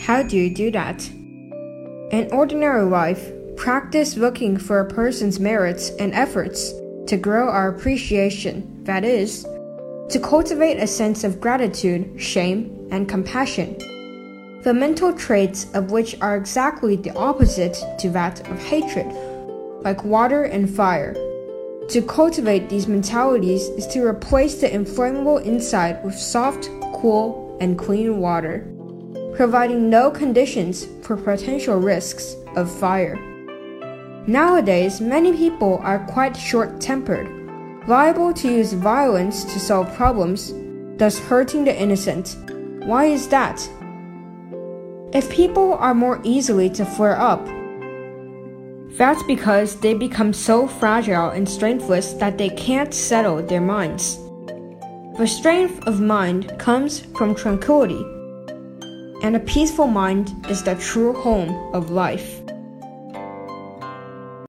How do you do that? In ordinary life, practice looking for a person's merits and efforts to grow our appreciation, that is, to cultivate a sense of gratitude, shame, and compassion. The mental traits of which are exactly the opposite to that of hatred, like water and fire. To cultivate these mentalities is to replace the inflammable inside with soft, cool, and clean water, providing no conditions for potential risks of fire. Nowadays, many people are quite short tempered, liable to use violence to solve problems, thus hurting the innocent. Why is that? If people are more easily to flare up, that's because they become so fragile and strengthless that they can't settle their minds. The strength of mind comes from tranquility, and a peaceful mind is the true home of life.